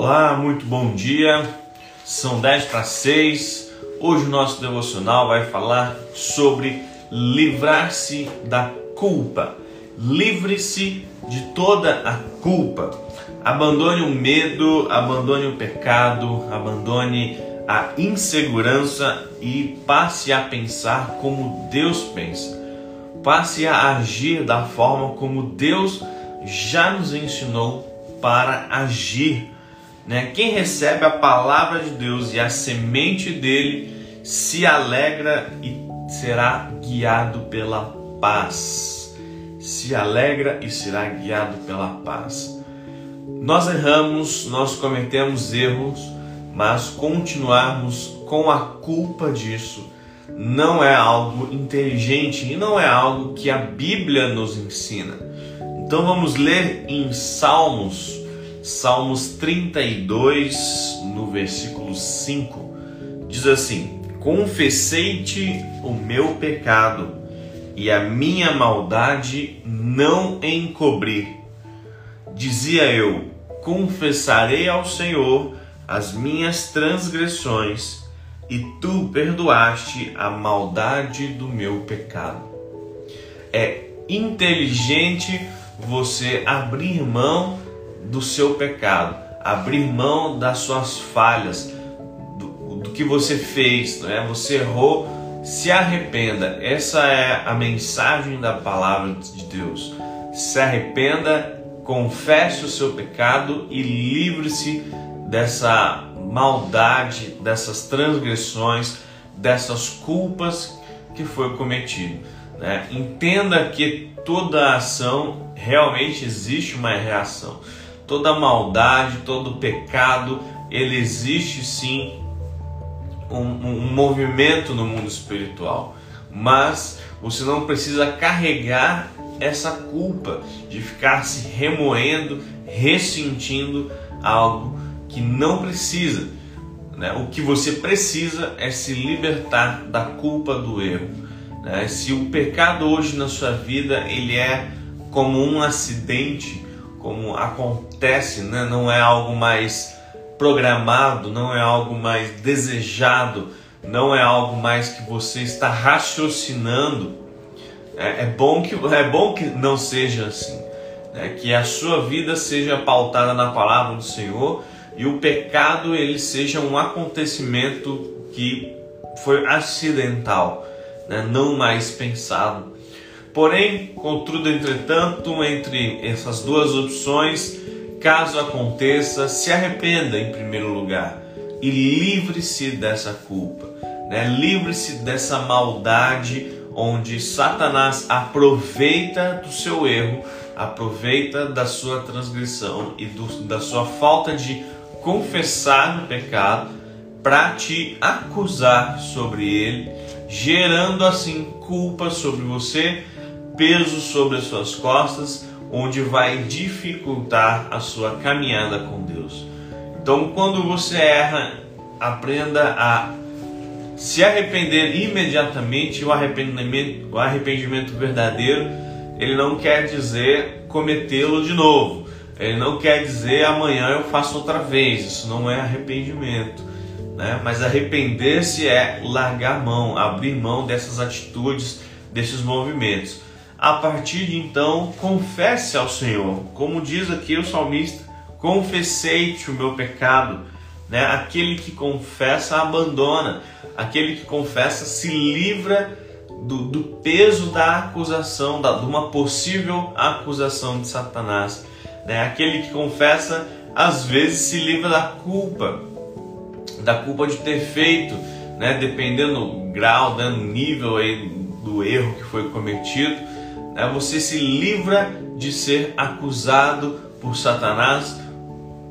Olá, muito bom dia. São 10 para 6. Hoje o nosso devocional vai falar sobre livrar-se da culpa. Livre-se de toda a culpa. Abandone o medo, abandone o pecado, abandone a insegurança e passe a pensar como Deus pensa. Passe a agir da forma como Deus já nos ensinou para agir né? Quem recebe a palavra de Deus e a semente dele se alegra e será guiado pela paz. Se alegra e será guiado pela paz. Nós erramos, nós cometemos erros, mas continuarmos com a culpa disso não é algo inteligente e não é algo que a Bíblia nos ensina. Então vamos ler em Salmos Salmos 32, no versículo 5, diz assim: Confessei-te o meu pecado e a minha maldade não encobri. Dizia eu: Confessarei ao Senhor as minhas transgressões e tu perdoaste a maldade do meu pecado. É inteligente você abrir mão do seu pecado, abrir mão das suas falhas, do, do que você fez, não é? Você errou, se arrependa. Essa é a mensagem da palavra de Deus. Se arrependa, confesse o seu pecado e livre-se dessa maldade, dessas transgressões, dessas culpas que foi cometido. Né? Entenda que toda ação realmente existe uma reação toda maldade, todo pecado, ele existe sim um, um, movimento no mundo espiritual, mas você não precisa carregar essa culpa de ficar se remoendo, ressentindo algo que não precisa. Né? O que você precisa é se libertar da culpa do erro. Né? Se o pecado hoje na sua vida ele é como um acidente, como acontece, né? não é algo mais programado, não é algo mais desejado, não é algo mais que você está raciocinando. É, é bom que é bom que não seja assim, né? que a sua vida seja pautada na palavra do Senhor e o pecado ele seja um acontecimento que foi acidental, né? não mais pensado Porém, contudo, entretanto, entre essas duas opções, caso aconteça, se arrependa em primeiro lugar e livre-se dessa culpa, né? livre-se dessa maldade onde Satanás aproveita do seu erro, aproveita da sua transgressão e do, da sua falta de confessar o pecado para te acusar sobre ele, gerando assim culpa sobre você peso sobre as suas costas, onde vai dificultar a sua caminhada com Deus. Então, quando você erra, aprenda a se arrepender imediatamente. O arrependimento, o arrependimento verdadeiro, ele não quer dizer cometê-lo de novo. Ele não quer dizer amanhã eu faço outra vez. Isso não é arrependimento. Né? Mas arrepender-se é largar mão, abrir mão dessas atitudes, desses movimentos a partir de então confesse ao Senhor. Como diz aqui o salmista, confessei-te o meu pecado. Né? Aquele que confessa abandona, aquele que confessa se livra do, do peso da acusação, da, de uma possível acusação de Satanás. Né? Aquele que confessa às vezes se livra da culpa, da culpa de ter feito, né? dependendo do grau, né? no nível aí do erro que foi cometido é você se livra de ser acusado por Satanás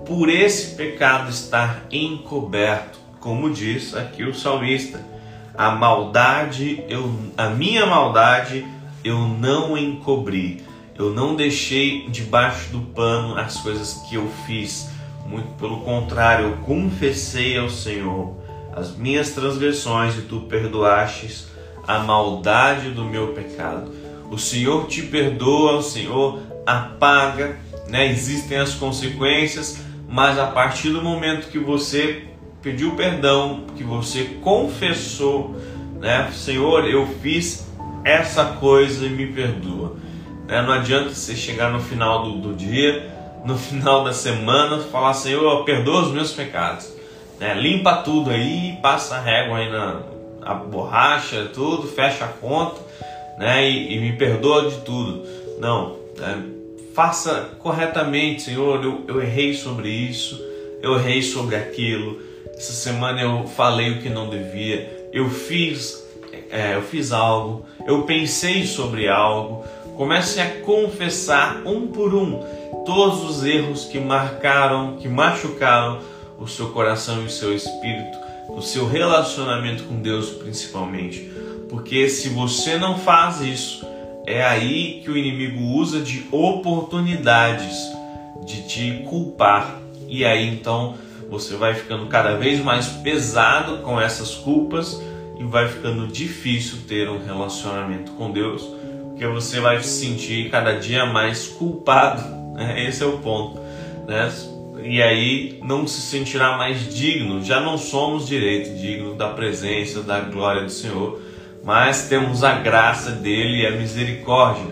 por esse pecado estar encoberto, como diz aqui o salmista. A maldade, eu, a minha maldade eu não encobri. Eu não deixei debaixo do pano as coisas que eu fiz. Muito pelo contrário, eu confessei ao Senhor as minhas transgressões e tu perdoastes a maldade do meu pecado o Senhor te perdoa, o Senhor apaga, né? Existem as consequências, mas a partir do momento que você pediu perdão, que você confessou, né, Senhor, eu fiz essa coisa e me perdoa. Né? Não adianta você chegar no final do, do dia, no final da semana, falar, Senhor, perdoa os meus pecados. Né? Limpa tudo aí, passa a régua aí na a borracha, tudo, fecha a conta né? e, e me perdoa de tudo. Não, né? faça corretamente, Senhor. Eu, eu errei sobre isso, eu errei sobre aquilo. Essa semana eu falei o que não devia, eu fiz, é, eu fiz algo, eu pensei sobre algo. Comece a confessar um por um todos os erros que marcaram, que machucaram o seu coração e o seu espírito, o seu relacionamento com Deus principalmente. Porque se você não faz isso, é aí que o inimigo usa de oportunidades de te culpar. E aí então você vai ficando cada vez mais pesado com essas culpas e vai ficando difícil ter um relacionamento com Deus, porque você vai se sentir cada dia mais culpado. Né? Esse é o ponto. Né? E aí não se sentirá mais digno. Já não somos direito digno da presença, da glória do Senhor mas temos a graça dele e a misericórdia.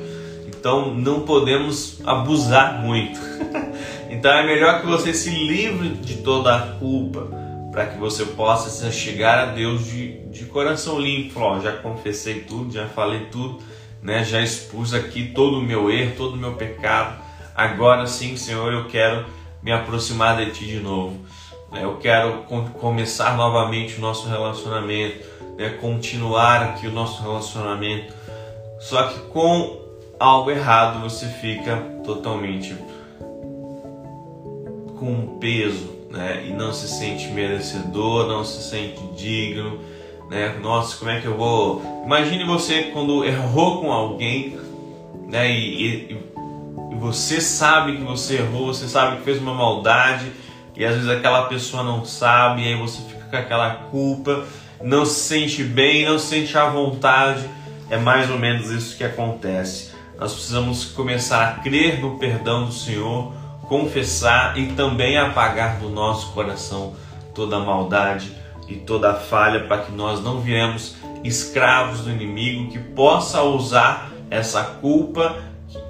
Então não podemos abusar muito. então é melhor que você se livre de toda a culpa, para que você possa chegar a Deus de, de coração limpo. Já confessei tudo, já falei tudo, né? já expus aqui todo o meu erro, todo o meu pecado. Agora sim, Senhor, eu quero me aproximar de Ti de novo. Né? Eu quero começar novamente o nosso relacionamento né, continuar aqui o nosso relacionamento. Só que com algo errado você fica totalmente com peso, né, e não se sente merecedor, não se sente digno, né? Nossa, como é que eu vou? Imagine você quando errou com alguém, né, e, e, e você sabe que você errou, você sabe que fez uma maldade e às vezes aquela pessoa não sabe, e aí você fica com aquela culpa não se sente bem, não se sente à vontade. É mais ou menos isso que acontece. Nós precisamos começar a crer no perdão do Senhor, confessar e também apagar do nosso coração toda a maldade e toda a falha para que nós não viremos escravos do inimigo que possa usar essa culpa,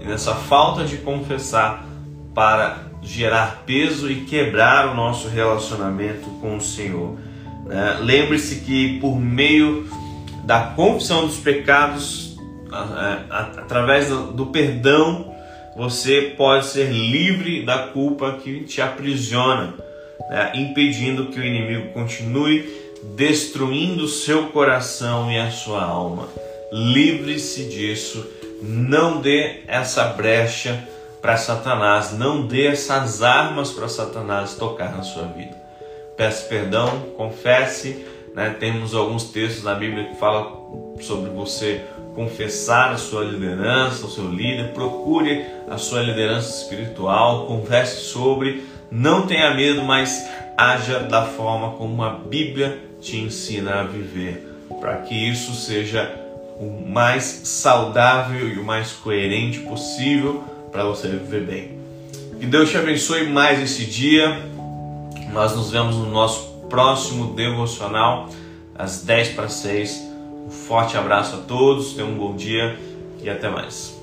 essa falta de confessar para gerar peso e quebrar o nosso relacionamento com o Senhor. Né? Lembre-se que por meio da confissão dos pecados, através do perdão, você pode ser livre da culpa que te aprisiona, né? impedindo que o inimigo continue destruindo o seu coração e a sua alma. Livre-se disso, não dê essa brecha para Satanás, não dê essas armas para Satanás tocar na sua vida peça perdão, confesse. Né? Temos alguns textos na Bíblia que falam sobre você confessar a sua liderança, o seu líder, procure a sua liderança espiritual, converse sobre, não tenha medo, mas haja da forma como a Bíblia te ensina a viver, para que isso seja o mais saudável e o mais coerente possível para você viver bem. Que Deus te abençoe mais esse dia. Nós nos vemos no nosso próximo devocional, às 10 para 6. Um forte abraço a todos, tenham um bom dia e até mais.